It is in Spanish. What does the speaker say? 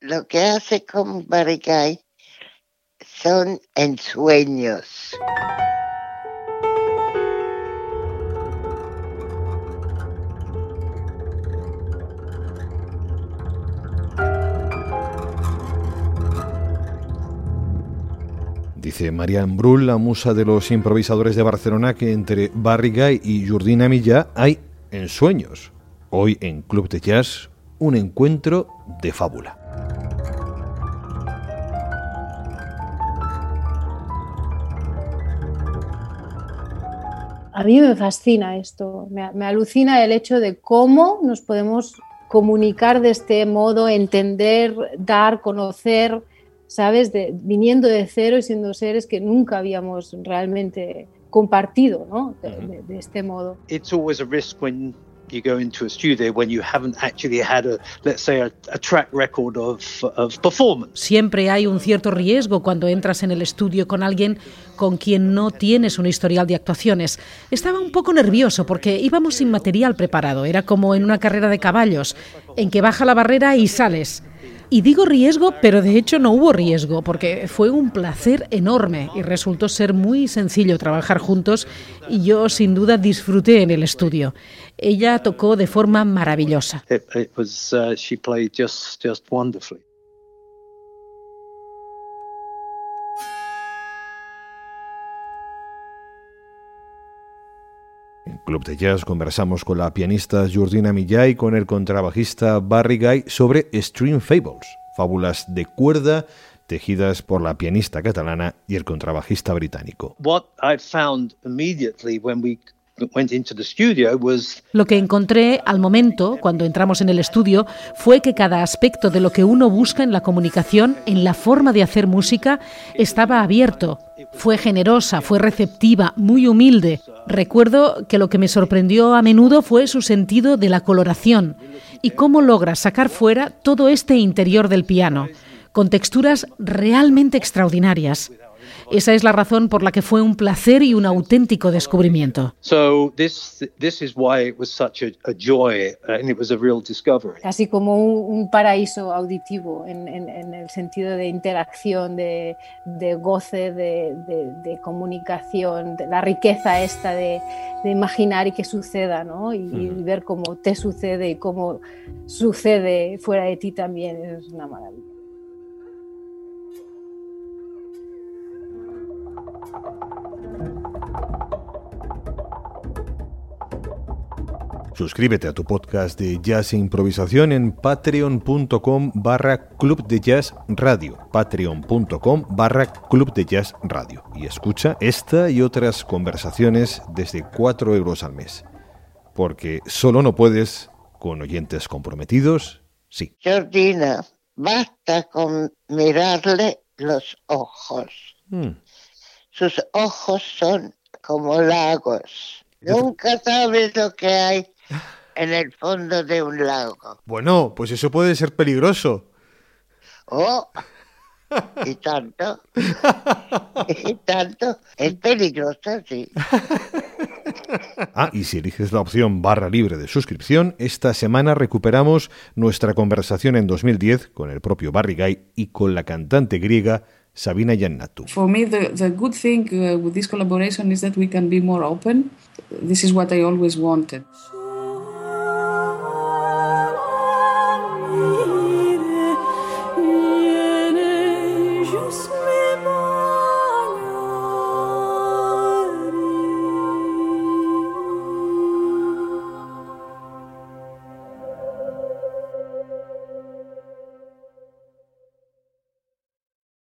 lo que hace con Barigay son ensueños. Dice Marian Brull, la musa de los improvisadores de Barcelona, que entre Barrigay y Jordina Millá hay ensueños. Hoy en Club de Jazz, un encuentro de fábula. A mí me fascina esto, me, alucina el hecho de cómo nos podemos comunicar de este modo, entender, dar, conocer, ¿sabes? viniendo de cero y siendo seres que nunca habíamos realmente compartido, ¿no? De, este modo. It's always a risk when go into a studio when you haven't actually had a, let's say, a, track record of performance. Siempre hay un cierto riesgo cuando entras en el estudio con alguien con quien no tienes un historial de actuaciones. Estaba un poco nervioso porque íbamos sin material preparado. Era como en una carrera de caballos, en que baja la barrera y sales. Y digo riesgo, pero de hecho no hubo riesgo, porque fue un placer enorme y resultó ser muy sencillo trabajar juntos y yo sin duda disfruté en el estudio. Ella tocó de forma maravillosa. En Club de Jazz conversamos con la pianista Jordina Millay y con el contrabajista Barry Guy sobre String Fables, fábulas de cuerda tejidas por la pianista catalana y el contrabajista británico. What I found immediately when we lo que encontré al momento, cuando entramos en el estudio, fue que cada aspecto de lo que uno busca en la comunicación, en la forma de hacer música, estaba abierto. Fue generosa, fue receptiva, muy humilde. Recuerdo que lo que me sorprendió a menudo fue su sentido de la coloración y cómo logra sacar fuera todo este interior del piano, con texturas realmente extraordinarias. Esa es la razón por la que fue un placer y un auténtico descubrimiento. Casi como un, paraíso auditivo en, el sentido de interacción, de, goce, de, comunicación, de la riqueza esta de, imaginar y que suceda, ¿no? Y, y ver cómo te sucede y cómo sucede fuera de ti también es una maravilla. Suscríbete a tu podcast de jazz e improvisación en patreon.com barra club de jazz radio, patreon.com barra club de jazz radio y escucha esta y otras conversaciones desde 4 euros al mes. Porque solo no puedes con oyentes comprometidos, sí. Jordina, basta con mirarle los ojos. Hmm. Sus ojos son como lagos. Nunca sabes lo que hay en el fondo de un lago. Bueno, pues eso puede ser peligroso. Oh, y tanto. y tanto. Es peligroso, sí. Ah, y si eliges la opción barra libre de suscripción, esta semana recuperamos nuestra conversación en 2010 con el propio Barry Guy y con la cantante griega Sabina Yannatu. For me, the, the good thing uh, with this collaboration is that we can be more open. This is what I always wanted.